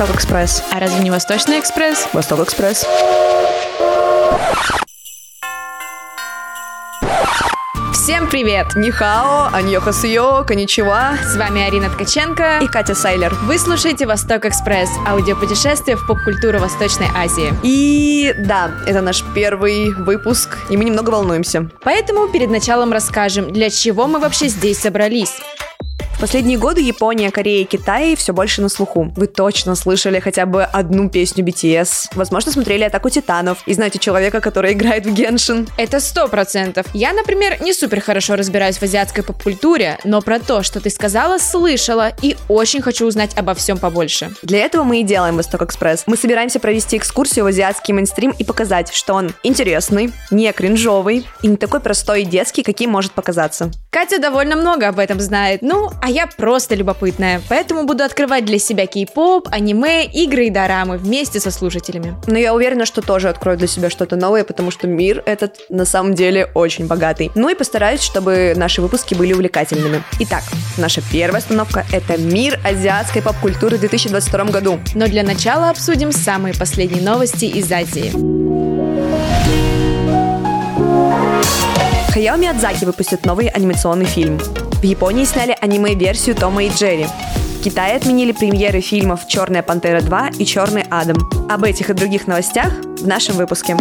Восток Экспресс. А разве не Восточный экспресс? Восток Экспресс. Всем привет! Нихао, аньохасио, коничева. С вами Арина Ткаченко и Катя Сайлер. Вы слушаете Восток Экспресс, аудиопутешествие в поп-культуру Восточной Азии. И да, это наш первый выпуск, и мы немного волнуемся. Поэтому перед началом расскажем, для чего мы вообще здесь собрались. Последние годы Япония, Корея и Китай все больше на слуху. Вы точно слышали хотя бы одну песню BTS. Возможно, смотрели «Атаку титанов» и знаете человека, который играет в Геншин. Это сто процентов. Я, например, не супер хорошо разбираюсь в азиатской поп-культуре, но про то, что ты сказала, слышала и очень хочу узнать обо всем побольше. Для этого мы и делаем Восток Экспресс. Мы собираемся провести экскурсию в азиатский мейнстрим и показать, что он интересный, не кринжовый и не такой простой и детский, каким может показаться. Катя довольно много об этом знает, ну, а я просто любопытная, поэтому буду открывать для себя кей-поп, аниме, игры и дорамы вместе со слушателями. Но я уверена, что тоже открою для себя что-то новое, потому что мир этот на самом деле очень богатый. Ну и постараюсь, чтобы наши выпуски были увлекательными. Итак, наша первая остановка — это мир азиатской поп-культуры в 2022 году. Но для начала обсудим самые последние новости из Азии. Хаяо Миядзаки выпустит новый анимационный фильм. В Японии сняли аниме-версию Тома и Джерри. В Китае отменили премьеры фильмов «Черная пантера 2» и «Черный Адам». Об этих и других новостях в нашем выпуске.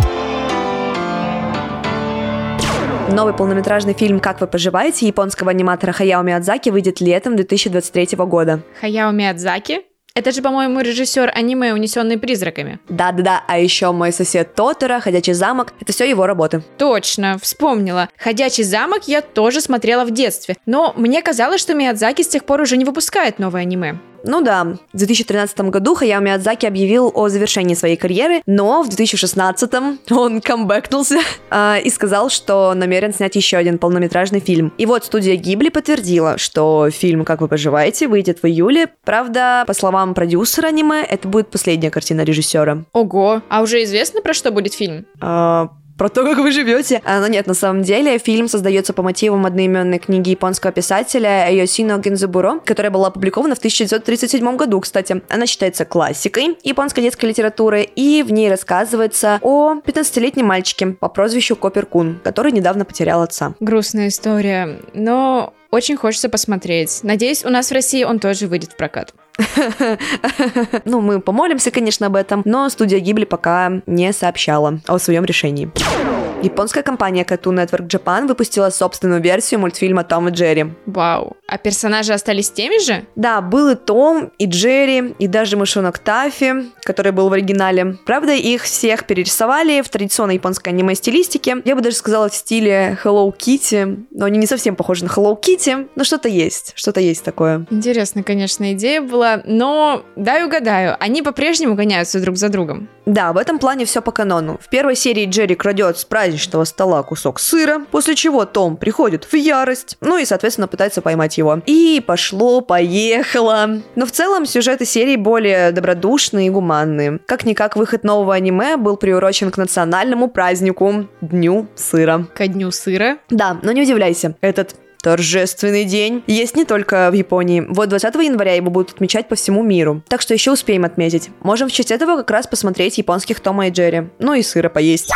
Новый полнометражный фильм «Как вы поживаете» японского аниматора Хаяо Миядзаки выйдет летом 2023 года. Хаяо Миядзаки? Это же, по-моему, режиссер аниме «Унесенные призраками». Да-да-да, а еще мой сосед Тотора, «Ходячий замок» — это все его работы. Точно, вспомнила. «Ходячий замок» я тоже смотрела в детстве, но мне казалось, что Миядзаки с тех пор уже не выпускает новое аниме. Ну да, в 2013 году Хаяо Миядзаки объявил о завершении своей карьеры, но в 2016 он камбэкнулся э, и сказал, что намерен снять еще один полнометражный фильм. И вот студия Гибли подтвердила, что фильм «Как вы поживаете» выйдет в июле. Правда, по словам продюсера аниме, это будет последняя картина режиссера. Ого, а уже известно, про что будет фильм? Э, про то, как вы живете. А, но нет, на самом деле фильм создается по мотивам одноименной книги японского писателя Йосино Гензабуро, которая была опубликована в 1937 году, кстати. Она считается классикой японской детской литературы, и в ней рассказывается о 15-летнем мальчике по прозвищу Копер Кун, который недавно потерял отца. Грустная история, но очень хочется посмотреть. Надеюсь, у нас в России он тоже выйдет в прокат. Ну, мы помолимся, конечно, об этом, но студия Гибли пока не сообщала о своем решении. Японская компания Cartoon Network Japan выпустила собственную версию мультфильма Том и Джерри. Вау. А персонажи остались теми же? Да, был и Том, и Джерри, и даже мышонок Таффи, который был в оригинале. Правда, их всех перерисовали в традиционной японской аниме-стилистике. Я бы даже сказала в стиле Hello Kitty, но они не совсем похожи на Hello Kitty, но что-то есть, что-то есть такое. Интересная, конечно, идея была, но дай угадаю, они по-прежнему гоняются друг за другом. Да, в этом плане все по канону. В первой серии Джерри крадет с праздничного стола кусок сыра, после чего Том приходит в ярость, ну и, соответственно, пытается поймать его. И пошло-поехало. Но в целом сюжеты серии более добродушные и гуманные. Как-никак выход нового аниме был приурочен к национальному празднику Дню сыра. Ко Дню сыра? Да, но не удивляйся, этот Торжественный день есть не только в Японии. Вот 20 января его будут отмечать по всему миру. Так что еще успеем отметить. Можем в честь этого как раз посмотреть японских Тома и Джерри. Ну и сыра поесть.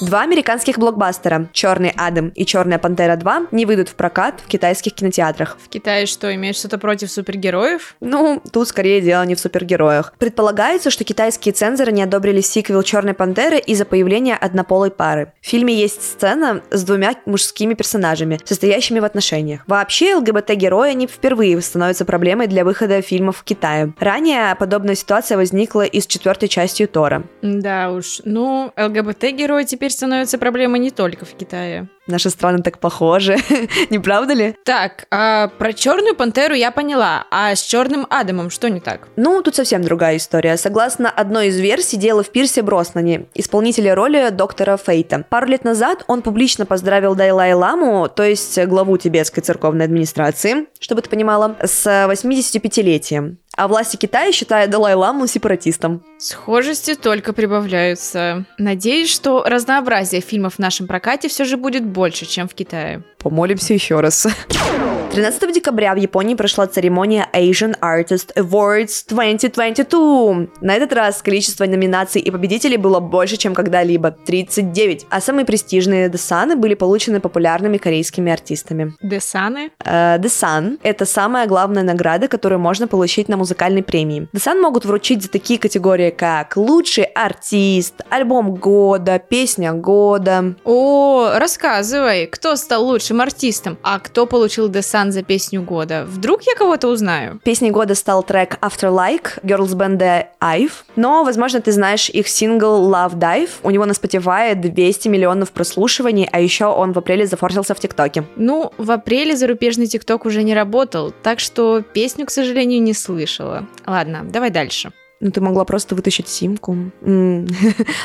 Два американских блокбастера «Черный Адам» и «Черная пантера 2» не выйдут в прокат в китайских кинотеатрах. В Китае что, имеешь что-то против супергероев? Ну, тут скорее дело не в супергероях. Предполагается, что китайские цензоры не одобрили сиквел «Черной пантеры» из-за появления однополой пары. В фильме есть сцена с двумя мужскими персонажами, состоящими в отношениях. Вообще, ЛГБТ-герои не впервые становятся проблемой для выхода фильмов в Китае. Ранее подобная ситуация возникла и с четвертой частью Тора. Да уж, ну, ЛГБТ-герои теперь теперь становится проблемой не только в Китае. Наши страны так похожи, не правда ли? Так, а про черную пантеру я поняла, а с черным Адамом что не так? Ну, тут совсем другая история. Согласно одной из версий, дело в Пирсе Броснане, исполнителе роли доктора Фейта. Пару лет назад он публично поздравил Дайлай Ламу, то есть главу тибетской церковной администрации, чтобы ты понимала, с 85-летием а власти Китая считают Далай-Ламу сепаратистом. Схожести только прибавляются. Надеюсь, что разнообразие фильмов в нашем прокате все же будет больше, чем в Китае. Помолимся еще раз. 13 декабря в Японии прошла церемония Asian Artist Awards 2022. На этот раз количество номинаций и победителей было больше, чем когда-либо – 39. А самые престижные Десаны были получены популярными корейскими артистами. Десаны? Э, Десан – это самая главная награда, которую можно получить на музыкальной премии. Десан могут вручить за такие категории, как лучший артист, альбом года, песня года. О, рассказывай, кто стал лучшим артистом, а кто получил Десан за песню года? Вдруг я кого-то узнаю? Песней года стал трек After Like girls бенда Ive, но, возможно, ты знаешь их сингл Love Dive. У него на Spotify 200 миллионов прослушиваний, а еще он в апреле зафорсился в ТикТоке. Ну, в апреле зарубежный ТикТок уже не работал, так что песню, к сожалению, не слышала. Ладно, давай дальше. Ну, ты могла просто вытащить симку.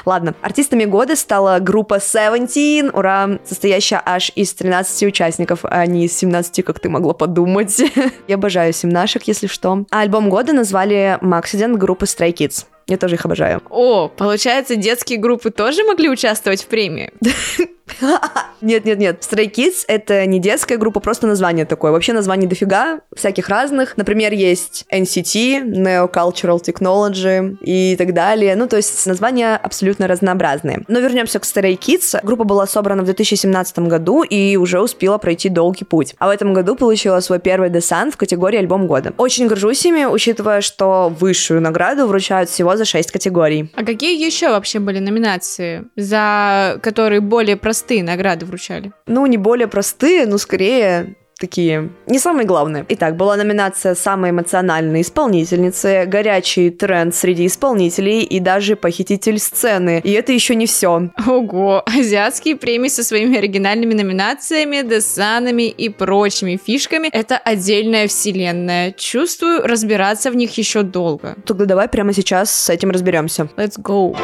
Ладно. Артистами года стала группа Seventeen, ура, состоящая аж из 13 участников, а не из 17, как ты могла подумать. Я обожаю семнашек, если что. А альбом года назвали Maxident группы Stray Kids. Я тоже их обожаю. О, получается, детские группы тоже могли участвовать в премии? Нет-нет-нет, Stray Kids — это не детская группа, просто название такое. Вообще названий дофига, всяких разных. Например, есть NCT, Neo Cultural Technology и так далее. Ну, то есть названия абсолютно разнообразные. Но вернемся к Stray Kids. Группа была собрана в 2017 году и уже успела пройти долгий путь. А в этом году получила свой первый десант в категории «Альбом года». Очень горжусь ими, учитывая, что высшую награду вручают всего за 6 категорий. А какие еще вообще были номинации, за которые более простые награды вручали? Ну, не более простые, но скорее такие не самые главные. Итак, была номинация «Самая эмоциональная исполнительница», «Горячий тренд среди исполнителей» и даже «Похититель сцены». И это еще не все. Ого, азиатские премии со своими оригинальными номинациями, десанами и прочими фишками — это отдельная вселенная. Чувствую, разбираться в них еще долго. Тогда давай прямо сейчас с этим разберемся. Let's go.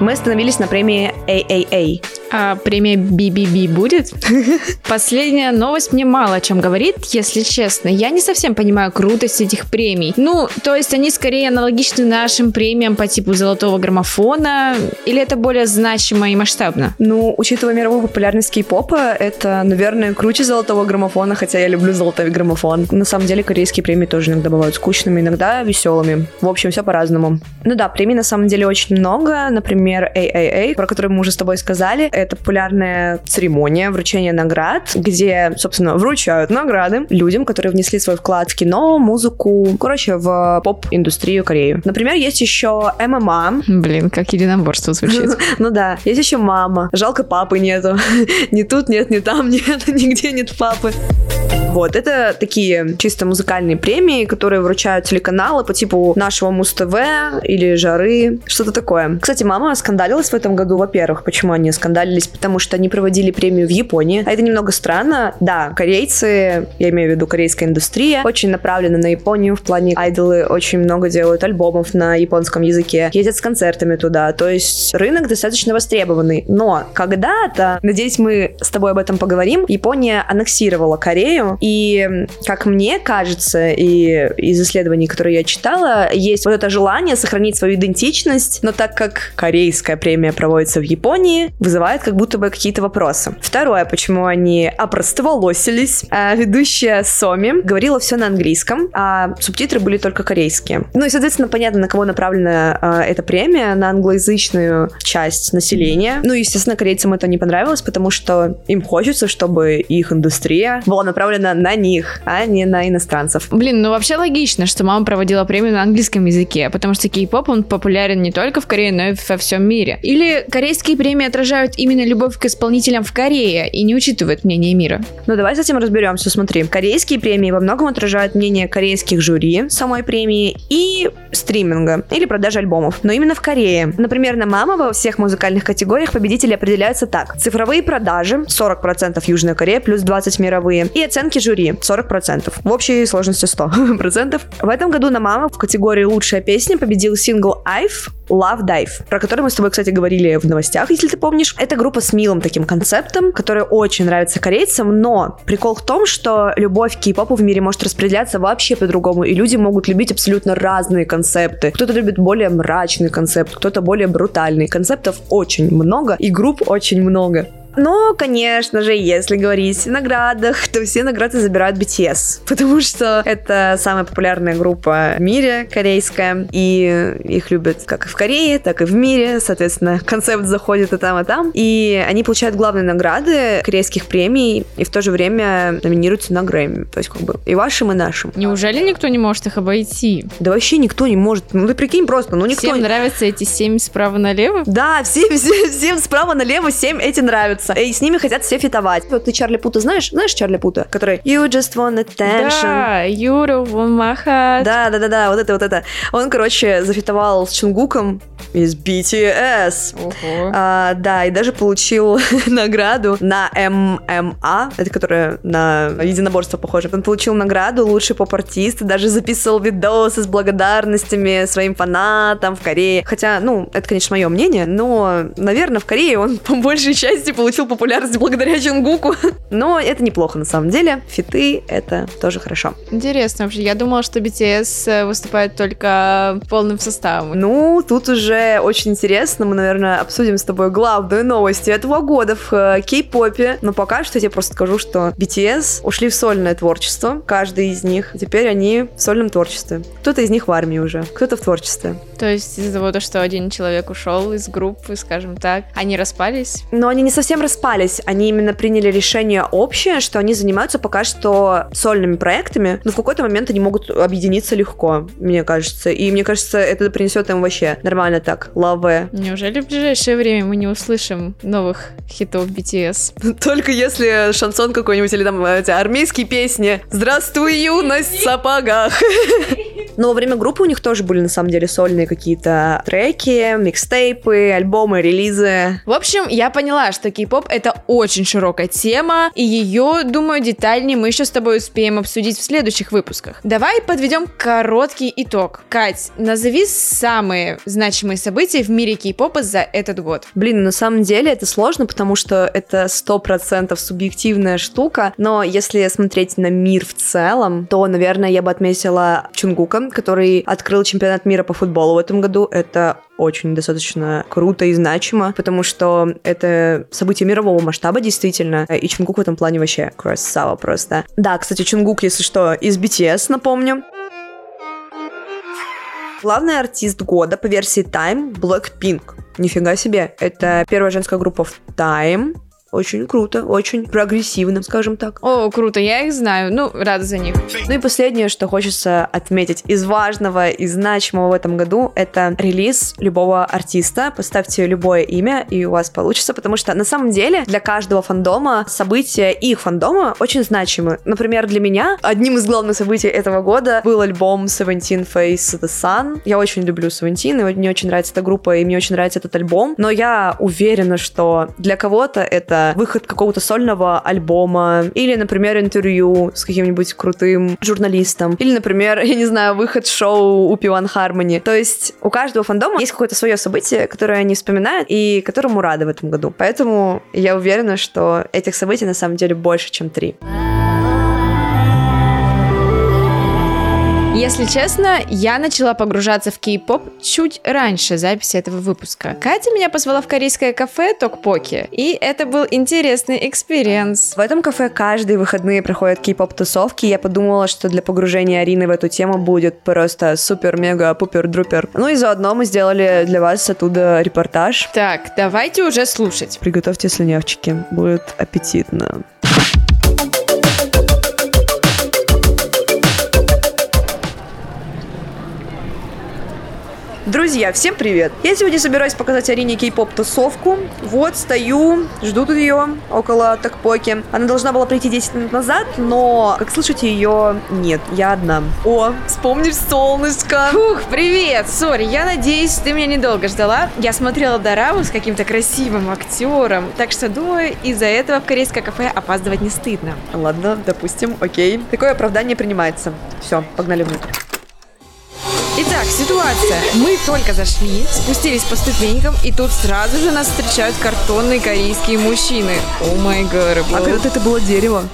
Мы остановились на премии AAA. А премия BBB будет? Последняя новость мне мало о чем говорит, если честно. Я не совсем понимаю крутость этих премий. Ну, то есть они скорее аналогичны нашим премиям по типу золотого граммофона, или это более значимо и масштабно? Ну, учитывая мировую популярность кей-попа, это, наверное, круче золотого граммофона, хотя я люблю золотой граммофон. На самом деле, корейские премии тоже иногда бывают скучными, иногда веселыми. В общем, все по-разному. Ну да, премий на самом деле очень много. Например, AAA, про который мы уже с тобой сказали. Это популярная церемония вручения наград, где, собственно, вручают награды людям, которые внесли свой вклад в кино, музыку, короче, в поп-индустрию Кореи. Например, есть еще ММА. Блин, как единоборство звучит. Ну да, есть еще мама. Жалко папы нету. Ни тут нет, ни там нет, нигде нет папы. Вот, это такие чисто музыкальные премии, которые вручают телеканалы по типу нашего Муз-ТВ или Жары, что-то такое. Кстати, мама скандалилась в этом году, во-первых. Почему они скандалились? Потому что они проводили премию в Японии. А это немного странно. Да, корейцы, я имею в виду корейская индустрия, очень направлена на Японию в плане айдолы очень много делают альбомов на японском языке, ездят с концертами туда. То есть рынок достаточно востребованный. Но когда-то, надеюсь, мы с тобой об этом поговорим, Япония аннексировала Корею, и, как мне кажется, и из исследований, которые я читала, есть вот это желание сохранить свою идентичность, но так как корейская премия проводится в Японии, вызывает как будто бы какие-то вопросы. Второе, почему они опростоволосились. А ведущая Соми говорила все на английском, а субтитры были только корейские. Ну и, соответственно, понятно, на кого направлена а, эта премия, на англоязычную часть населения. Ну, естественно, корейцам это не понравилось, потому что им хочется, чтобы их индустрия была направлена на них, а не на иностранцев. Блин, ну вообще логично, что мама проводила премию на английском языке, потому что кей-поп, он популярен не только в Корее, но и во всем мире. Или корейские премии отражают именно любовь к исполнителям в Корее и не учитывают мнение мира? Ну, давай с этим разберемся. Смотри, корейские премии во многом отражают мнение корейских жюри самой премии и стриминга или продажи альбомов. Но именно в Корее. Например, на Мама во всех музыкальных категориях победители определяются так. Цифровые продажи 40% Южная Корея плюс 20 мировые. И оценки жюри 40%. В общей сложности 100%. В этом году на Мама в категории лучшая песня победил сингл I've Love Dive, про который мы с тобой, кстати, говорили в новостях, если ты помнишь. Это группа с милым таким концептом, которая очень нравится корейцам, но прикол в том, что любовь к кей-попу в мире может распределяться вообще по-другому, и люди могут любить абсолютно разные концепты. Кто-то любит более мрачный концепт, кто-то более брутальный. Концептов очень много, и групп очень много. Но, конечно же, если говорить о наградах, то все награды забирают BTS, потому что это самая популярная группа в мире, корейская, и их любят как и в Корее, так и в мире, соответственно, концепт заходит и там, и там, и они получают главные награды корейских премий, и в то же время номинируются на Грэмми, то есть как бы и вашим, и нашим. Неужели никто не может их обойти? Да вообще никто не может, ну ты прикинь просто, ну никто... Всем нравятся эти семь справа налево? Да, всем, всем, всем справа налево, всем эти нравятся. И с ними хотят все фитовать. Вот ты Чарли Пута знаешь? Знаешь Чарли Пута? Который You just want attention. Да, my heart. Да, да, да, да, вот это, вот это. Он, короче, зафитовал с Чунгуком из BTS. Ого. А, да, и даже получил награду на ММА, это которая на единоборство похоже. Он получил награду лучший поп-артист, даже записывал видосы с благодарностями своим фанатам в Корее. Хотя, ну, это, конечно, мое мнение, но, наверное, в Корее он по большей части получил популярность благодаря Чунгуку. Но это неплохо на самом деле. Фиты — это тоже хорошо. Интересно вообще. Я думала, что BTS э, выступает только полным составом. Ну, тут уже очень интересно. Мы, наверное, обсудим с тобой главную новость этого года в э, кей-попе. Но пока что я тебе просто скажу, что BTS ушли в сольное творчество. Каждый из них. Теперь они в сольном творчестве. Кто-то из них в армии уже, кто-то в творчестве. То есть из-за того, что один человек ушел из группы, скажем так, они распались? Но они не совсем распались. Они именно приняли решение общее, что они занимаются пока что сольными проектами, но в какой-то момент они могут объединиться легко, мне кажется. И мне кажется, это принесет им вообще нормально так, лаве. Неужели в ближайшее время мы не услышим новых хитов BTS? Только если шансон какой-нибудь или там эти армейские песни «Здравствуй, юность в сапогах». Но во время группы у них тоже были на самом деле сольные какие-то треки, микстейпы, альбомы, релизы. В общем, я поняла, что кей-поп это очень широкая тема, и ее, думаю, детальнее мы еще с тобой успеем обсудить в следующих выпусках. Давай подведем короткий итог. Кать, назови самые значимые события в мире кей-попа за этот год. Блин, на самом деле это сложно, потому что это сто процентов субъективная штука, но если смотреть на мир в целом, то, наверное, я бы отметила Чунгука, который открыл чемпионат мира по футболу в этом году. Это очень достаточно круто и значимо, потому что это событие мирового масштаба действительно, и Чунгук в этом плане вообще красава просто. Да, кстати, Чунгук, если что, из BTS, напомню. Главный артист года по версии Time Blackpink. Нифига себе. Это первая женская группа в Time. Очень круто, очень прогрессивно, скажем так. О, круто, я их знаю. Ну, рада за них. Ну и последнее, что хочется отметить из важного и значимого в этом году, это релиз любого артиста. Поставьте любое имя, и у вас получится, потому что на самом деле для каждого фандома события их фандома очень значимы. Например, для меня одним из главных событий этого года был альбом Seventeen Face the Sun. Я очень люблю Seventeen, и мне очень нравится эта группа, и мне очень нравится этот альбом, но я уверена, что для кого-то это выход какого-то сольного альбома, или, например, интервью с каким-нибудь крутым журналистом, или, например, я не знаю, выход шоу у Пиван Хармони. То есть у каждого фандома есть какое-то свое событие, которое они вспоминают и которому рады в этом году. Поэтому я уверена, что этих событий на самом деле больше, чем три. Если честно, я начала погружаться в кей-поп чуть раньше записи этого выпуска. Катя меня позвала в корейское кафе Токпоки, и это был интересный experience. В этом кафе каждые выходные проходят кей-поп тусовки, и я подумала, что для погружения Арины в эту тему будет просто супер-мега-пупер-друпер. Ну и заодно мы сделали для вас оттуда репортаж. Так, давайте уже слушать. Приготовьте слюнявчики, будет аппетитно. Друзья, всем привет! Я сегодня собираюсь показать Арине кей-поп тусовку. Вот, стою, жду тут ее около Токпоки. Она должна была прийти 10 минут назад, но, как слышите, ее нет, я одна. О, вспомнишь солнышко! Фух, привет! Сори, я надеюсь, ты меня недолго ждала. Я смотрела Дораму с каким-то красивым актером, так что, думаю, из-за этого в корейское кафе опаздывать не стыдно. Ладно, допустим, окей. Такое оправдание принимается. Все, погнали внутрь. Итак, ситуация. Мы только зашли, спустились по ступенькам, и тут сразу же нас встречают картонные корейские мужчины. О май гад. А когда-то это было дерево.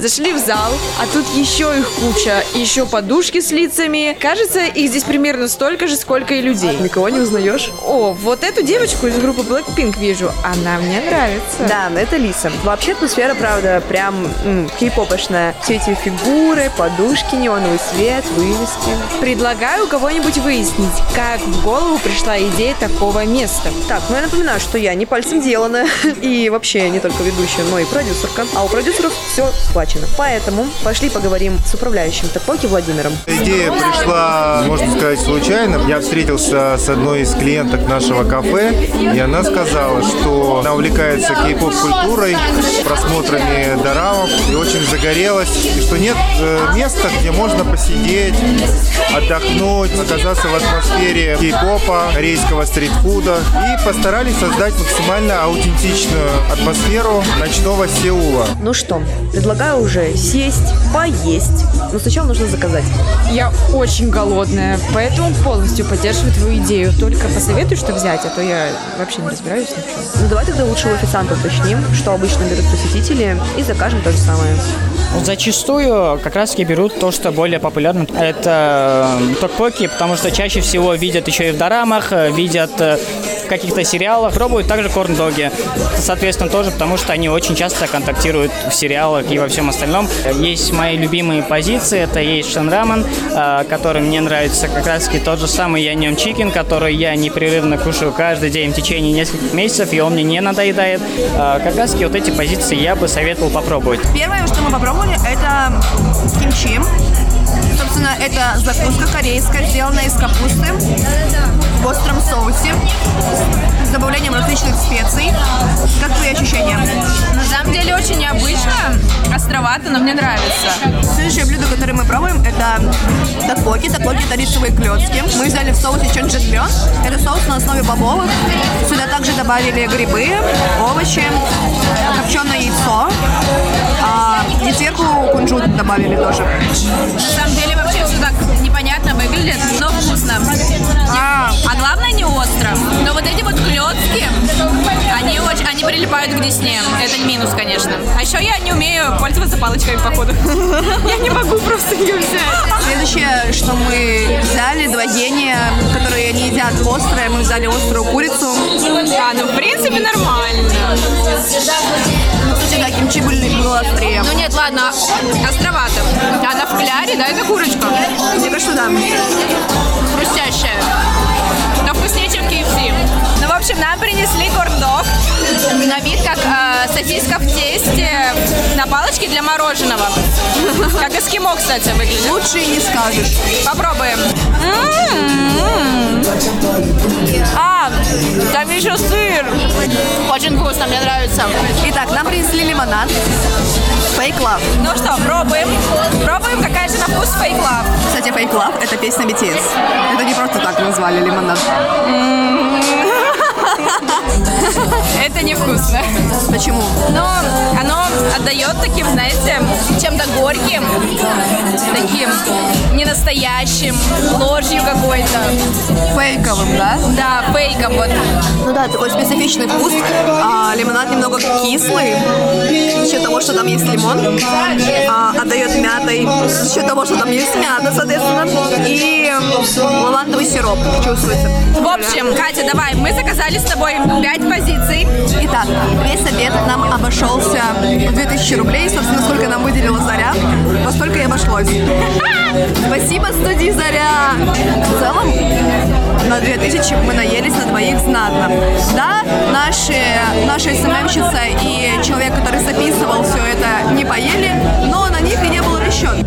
Зашли в зал, а тут еще их куча, еще подушки с лицами. Кажется, их здесь примерно столько же, сколько и людей. Никого не узнаешь? О, вот эту девочку из группы Blackpink вижу. Она мне нравится. Да, это Лиса. Вообще атмосфера, правда, прям м, кей-попошная. Все эти фигуры, подушки, неоновый свет, вывески. Предлагаю у кого-нибудь выяснить, как в голову пришла идея такого места. Так, ну я напоминаю, что я не пальцем делана. И вообще не только ведущая, но и продюсерка. А у продюсеров все схвачено. Поэтому пошли поговорим с управляющим Топоки Владимиром. Идея пришла, можно сказать, случайно. Я встретился с одной из клиенток нашего кафе, и она сказала, что она увлекается кей-поп-культурой, просмотрами дорамов, и очень загорелась, и что нет э, места, где можно посидеть, отдохнуть, оказаться в атмосфере кей-попа, корейского стритфуда, и постарались создать максимально аутентичную атмосферу ночного Сеула. Ну что, предлагаю уже сесть, поесть. Но сначала нужно заказать. Я очень голодная, поэтому полностью поддерживаю твою идею. Только посоветуй, что взять, а то я вообще не разбираюсь ни в чем. Ну давай тогда лучше у официанта уточним, что обычно берут посетители, и закажем то же самое. Зачастую как раз таки берут то, что более популярно. Это э, токпоки, потому что чаще всего видят еще и в дорамах, э, видят э, каких-то сериалах, пробуют также корн-доги. Соответственно, тоже потому что они очень часто контактируют в сериалах и во всем остальном. Есть мои любимые позиции, это есть шанраман, который мне нравится как раз таки тот же самый яньон чикен, который я непрерывно кушаю каждый день в течение нескольких месяцев, и он мне не надоедает. Как раз таки вот эти позиции я бы советовал попробовать. Первое, что мы попробовали, это кимчи. Собственно, это закуска корейская, сделанная из капусты в остром соусе с добавлением различных специй. Как твои ощущения? На самом деле очень необычно, островато, но мне нравится. Следующее блюдо, которое мы пробуем, это такоки. Такоки это рисовые клетки. Мы взяли в соусе чонджингмён. Это соус на основе бобовых. Сюда также добавили грибы, овощи, копченое яйцо. А, и сверху кунжут добавили тоже. На самом деле выглядит, но вкусно. А, А главное не остро. Но вот эти вот клетки, они очень, они прилипают к десне. Это минус, конечно. А еще я не умею пользоваться палочками, походу. Я не могу просто ее взять. Следующее, что мы взяли, два гения, которые не едят острое, мы взяли острую курицу. А, ну в принципе нормально. Ну, кстати, да, кимчи были, было острее. Ну нет, ладно, островато. Она в кляре, да, это курочка. Мне кажется, да. Хрустящая. Но вкуснее, чем KFC. Ну, в общем, нам принесли корн-дог. На вид как э, сосиска в тесте на палочке для мороженого. Как эскимо, кстати, выглядит. Лучше и не скажешь. Попробуем. М-м-м. А, там еще сыр. Очень вкусно, мне нравится. Итак, нам принесли лимонад. Fake Love. Ну что, пробуем. Пробуем, какая же на вкус фейк лав. Кстати, Fake Love — это песня BTS. Это не просто так назвали лимонад. Это невкусно. Почему? Но оно отдает таким, знаете, чем-то горьким, таким ненастоящим, ложью какой-то. Фейковым, да? Да, фейком вот. Ну да, такой специфичный вкус. А, лимонад немного кислый. За счет того, что там есть лимон. А, отдает мятой. За счет того, что там есть мята, соответственно. И лавандовый сироп чувствуется. В общем, Катя, давай, мы заказали с тобой 5 позиций. Итак, весь обед нам обошелся в 2000 рублей. Собственно, сколько нам выделила Заря, во столько и обошлось. Спасибо, студии Заря! В целом, на 2000 мы наелись на двоих знатно. Да, наши, наша СММщица и человек, который записывал все это, не поели, но на них и не был расчет.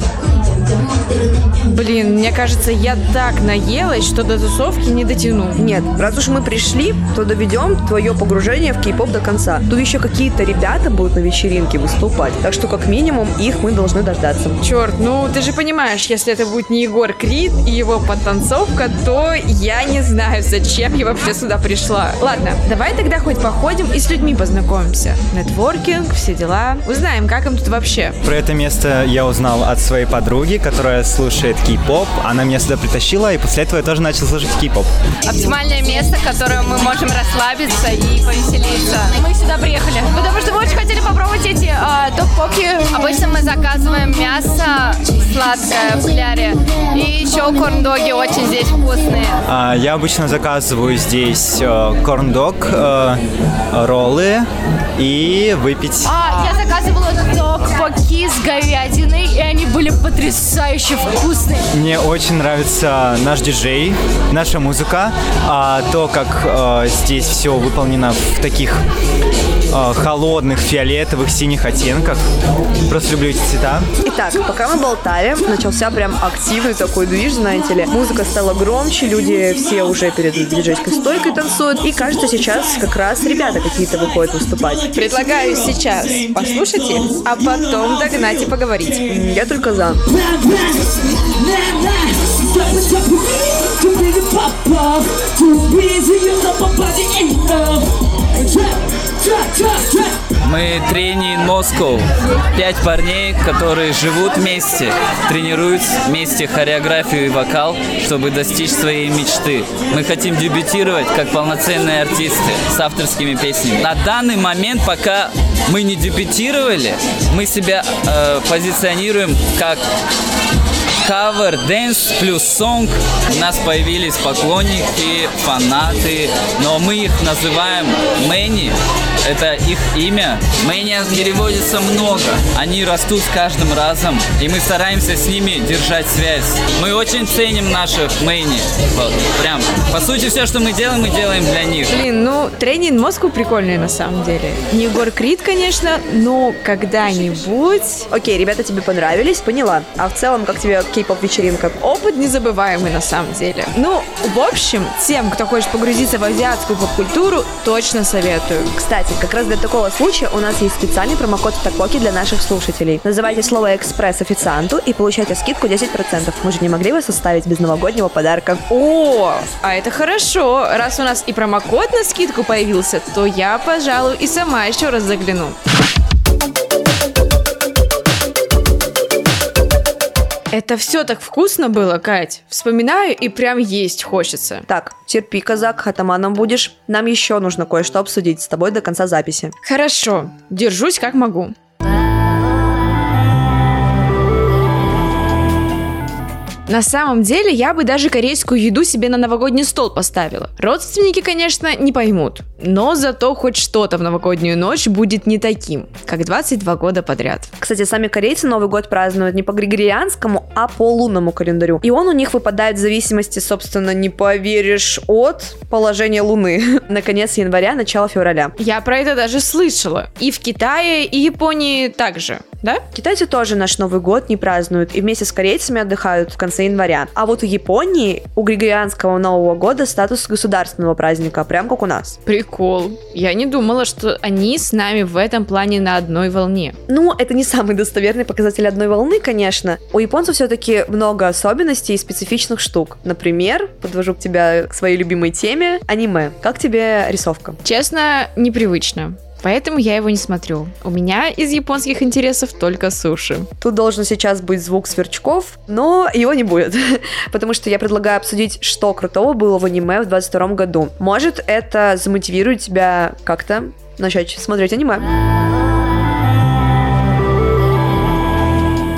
Блин, мне кажется, я так наелась, что до тусовки не дотяну. Нет, раз уж мы пришли, то доведем твое погружение в кей-поп до конца. Тут еще какие-то ребята будут на вечеринке выступать, так что как минимум их мы должны дождаться. Черт, ну ты же понимаешь, если это будет не Егор Крид и его подтанцовка, то я не знаю, зачем я вообще сюда пришла. Ладно, давай тогда хоть походим и с людьми познакомимся. Нетворкинг, все дела. Узнаем, как им тут вообще. Про это место я узнал от своей подруги, которая слушает кей-поп. Она меня сюда притащила, и после этого я тоже начал слушать кей-поп. Оптимальное место, в котором мы можем расслабиться и повеселиться. Мы сюда приехали, потому что мы очень хотели попробовать эти э, топ-поки. Обычно мы заказываем мясо сладкое в кляре. И еще корн-доги очень здесь вкусные. А, я обычно заказываю здесь э, корн-дог, э, роллы и выпить. А, я заказывала ток-поки с говядиной, и они были потрясающе вкусные. Мне очень нравится наш диджей, наша музыка, а то, как э, здесь все выполнено в таких э, холодных, фиолетовых, синих оттенках. Просто люблю эти цвета. Итак, пока мы болтали, начался прям активный такой движ, знаете ли. Музыка стала громче, люди все уже перед диджейской стойкой танцуют. И кажется, сейчас как раз ребята какие-то выходят выступать. Предлагаю сейчас послушать их, а потом догнать и поговорить. Я только за. Мы тренинг Москва. Пять парней, которые живут вместе, тренируют вместе хореографию и вокал, чтобы достичь своей мечты. Мы хотим дебютировать как полноценные артисты с авторскими песнями. На данный момент, пока мы не дебютировали, мы себя э, позиционируем как кавер, dance plus song. У нас появились поклонники, фанаты, но мы их называем Many. Это их имя. Many переводится много. Они растут с каждым разом, и мы стараемся с ними держать связь. Мы очень ценим наших Many. Вот, прям. По сути, все, что мы делаем, мы делаем для них. Блин, ну, тренинг Москву прикольный на самом деле. Не Егор Крид, конечно, но когда-нибудь... Окей, ребята тебе понравились, поняла. А в целом, как тебе кей-поп вечеринка? Опыт незабываемый на самом деле. Ну, в общем, тем, кто хочет погрузиться в азиатскую поп-культуру, точно советую. Кстати, как раз для такого случая у нас есть специальный промокод в Такоке для наших слушателей. Называйте слово «экспресс» официанту и получайте скидку 10%. Мы же не могли вас оставить без новогоднего подарка. О, а это хорошо. Раз у нас и промокод на скидку появился, то я, пожалуй, и сама еще раз загляну. Это все так вкусно было, Кать. Вспоминаю и прям есть хочется. Так, терпи, казак, хатаманом будешь. Нам еще нужно кое-что обсудить с тобой до конца записи. Хорошо, держусь как могу. На самом деле, я бы даже корейскую еду себе на новогодний стол поставила. Родственники, конечно, не поймут. Но зато хоть что-то в новогоднюю ночь будет не таким, как 22 года подряд. Кстати, сами корейцы Новый год празднуют не по григорианскому, а по лунному календарю. И он у них выпадает в зависимости, собственно, не поверишь, от положения Луны. Наконец января, начало февраля. Я про это даже слышала. И в Китае, и Японии также, да? Китайцы тоже наш Новый год не празднуют и вместе с корейцами отдыхают в конце января. А вот у Японии у григорианского Нового года статус государственного праздника, прям как у нас. Прикол. Я не думала, что они с нами в этом плане на одной волне. Ну, это не самый достоверный показатель одной волны, конечно. У японцев все-таки много особенностей и специфичных штук. Например, подвожу к тебя к своей любимой теме, аниме. Как тебе рисовка? Честно, непривычно. Поэтому я его не смотрю. У меня из японских интересов только суши. Тут должен сейчас быть звук сверчков, но его не будет. Потому что я предлагаю обсудить, что крутого было в аниме в 22 году. Может, это замотивирует тебя как-то начать смотреть аниме.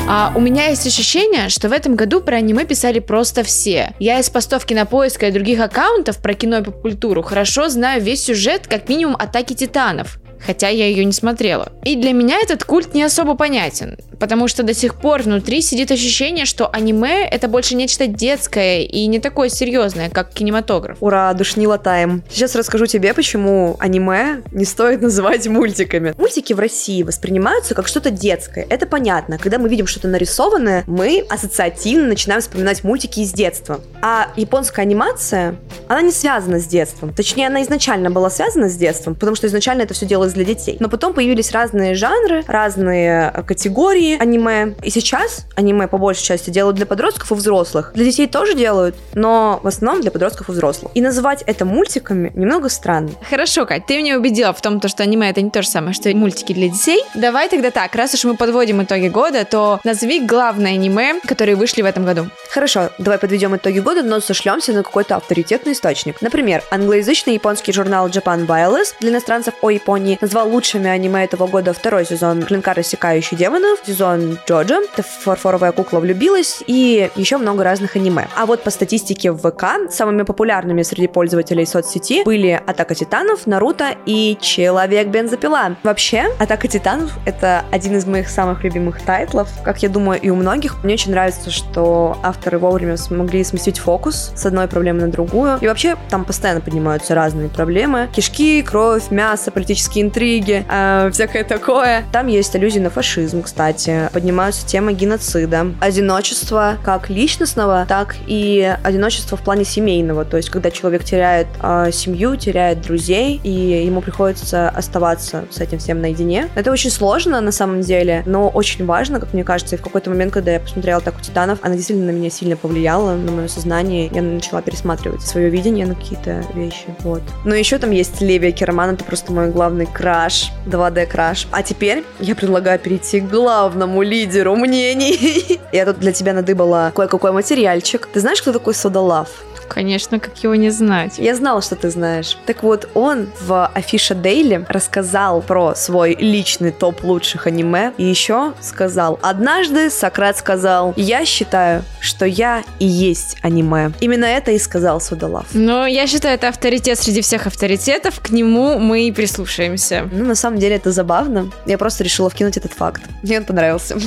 А у меня есть ощущение, что в этом году про аниме писали просто все. Я из постов Кинопоиска и других аккаунтов про кино и поп-культуру хорошо знаю весь сюжет как минимум Атаки Титанов хотя я ее не смотрела. И для меня этот культ не особо понятен, потому что до сих пор внутри сидит ощущение, что аниме это больше нечто детское и не такое серьезное, как кинематограф. Ура, душнила тайм. Сейчас расскажу тебе, почему аниме не стоит называть мультиками. Мультики в России воспринимаются как что-то детское. Это понятно. Когда мы видим что-то нарисованное, мы ассоциативно начинаем вспоминать мультики из детства. А японская анимация, она не связана с детством. Точнее, она изначально была связана с детством, потому что изначально это все делалось делалось для детей. Но потом появились разные жанры, разные э, категории аниме. И сейчас аниме по большей части делают для подростков и взрослых. Для детей тоже делают, но в основном для подростков и взрослых. И называть это мультиками немного странно. Хорошо, Кать, ты меня убедила в том, то, что аниме это не то же самое, что и мультики для детей. Давай тогда так, раз уж мы подводим итоги года, то назови главное аниме, которые вышли в этом году. Хорошо, давай подведем итоги года, но сошлемся на какой-то авторитетный источник. Например, англоязычный японский журнал Japan Wireless для иностранцев о Японии назвал лучшими аниме этого года второй сезон «Клинка, рассекающий демонов», сезон «Джоджо», «Фарфоровая кукла влюбилась» и еще много разных аниме. А вот по статистике в ВК самыми популярными среди пользователей соцсети были «Атака титанов», «Наруто» и «Человек-бензопила». Вообще, «Атака титанов» — это один из моих самых любимых тайтлов, как я думаю, и у многих. Мне очень нравится, что авторы вовремя смогли сместить фокус с одной проблемы на другую. И вообще, там постоянно поднимаются разные проблемы. Кишки, кровь, мясо, политические интриги, э, всякое такое. Там есть аллюзии на фашизм, кстати. Поднимаются темы геноцида, одиночества как личностного, так и одиночества в плане семейного. То есть, когда человек теряет э, семью, теряет друзей, и ему приходится оставаться с этим всем наедине. Это очень сложно на самом деле, но очень важно, как мне кажется, и в какой-то момент, когда я посмотрела «Атаку титанов», она действительно на меня сильно повлияла, на мое сознание. Я начала пересматривать свое видение на какие-то вещи. Вот. Но еще там есть Левия Кераман, это просто мой главный краш, 2D краш. А теперь я предлагаю перейти к главному лидеру мнений. Я тут для тебя надыбала кое-какой материальчик. Ты знаешь, кто такой Сода Лав? Конечно, как его не знать. Я знала, что ты знаешь. Так вот, он в Афиша Дейли рассказал про свой личный топ лучших аниме. И еще сказал, однажды Сократ сказал, я считаю, что я и есть аниме. Именно это и сказал Судолав. Ну, я считаю, это авторитет среди всех авторитетов. К нему мы и прислушаемся. Ну, на самом деле, это забавно. Я просто решила вкинуть этот факт. Мне он понравился.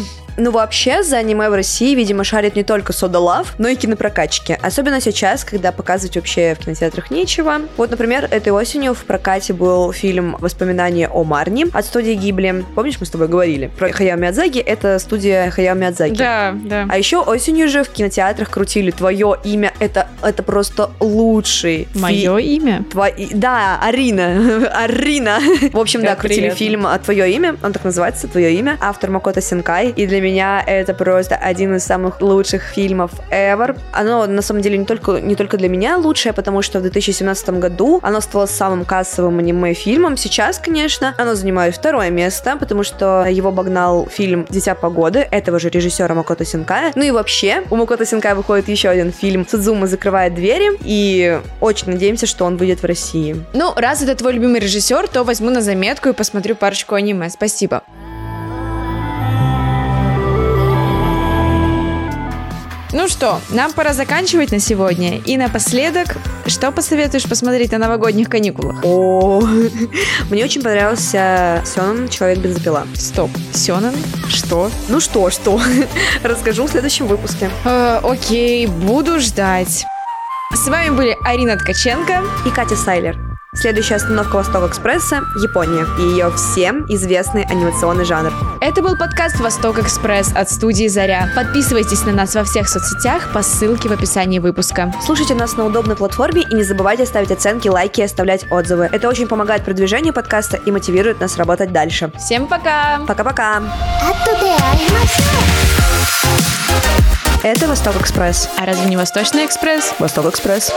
Ну, вообще, за аниме в России, видимо, шарит не только Сода Лав, но и кинопрокатчики. Особенно сейчас, когда показывать вообще в кинотеатрах нечего. Вот, например, этой осенью в прокате был фильм «Воспоминания о Марни» от студии Гибли. Помнишь, мы с тобой говорили? Про Хаяо Миядзаки. Это студия Хаяо Миядзаки. Да, да. А еще осенью же в кинотеатрах крутили «Твое имя». Это, это просто лучший Мое фи- имя? Твои... Да, Арина. Арина. В общем, да, крутили приятно. фильм «Твое имя». Он так называется, «Твое имя». Автор Макото Синкай. И для меня это просто один из самых лучших фильмов ever. Оно, на самом деле, не только, не только для меня лучшее, потому что в 2017 году оно стало самым кассовым аниме-фильмом. Сейчас, конечно, оно занимает второе место, потому что его обогнал фильм «Дитя погоды» этого же режиссера Макото Синкая. Ну и вообще, у Макото Синкая выходит еще один фильм «Судзума закрывает двери», и очень надеемся, что он выйдет в России. Ну, раз это твой любимый режиссер, то возьму на заметку и посмотрю парочку аниме. Спасибо. Ну что, нам пора заканчивать на сегодня. И напоследок, что посоветуешь посмотреть на новогодних каникулах? О, мне очень понравился Сёнэн «Человек-бензопила». Стоп, Сёнэн? Что? Ну что, что? Расскажу в следующем выпуске. Э, окей, буду ждать. С вами были Арина Ткаченко. И Катя Сайлер. Следующая остановка Восток Экспресса – Япония и ее всем известный анимационный жанр. Это был подкаст «Восток Экспресс» от студии «Заря». Подписывайтесь на нас во всех соцсетях по ссылке в описании выпуска. Слушайте нас на удобной платформе и не забывайте ставить оценки, лайки и оставлять отзывы. Это очень помогает продвижению подкаста и мотивирует нас работать дальше. Всем пока! Пока-пока! Это Восток Экспресс. А разве не Восточный Экспресс? Восток Экспресс.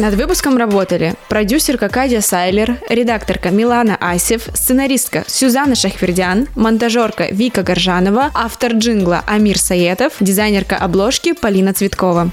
Над выпуском работали продюсерка Кадя Сайлер, редакторка Милана Асев, сценаристка Сюзанна Шахвердян, монтажерка Вика Горжанова, автор джингла Амир Саетов, дизайнерка обложки Полина Цветкова.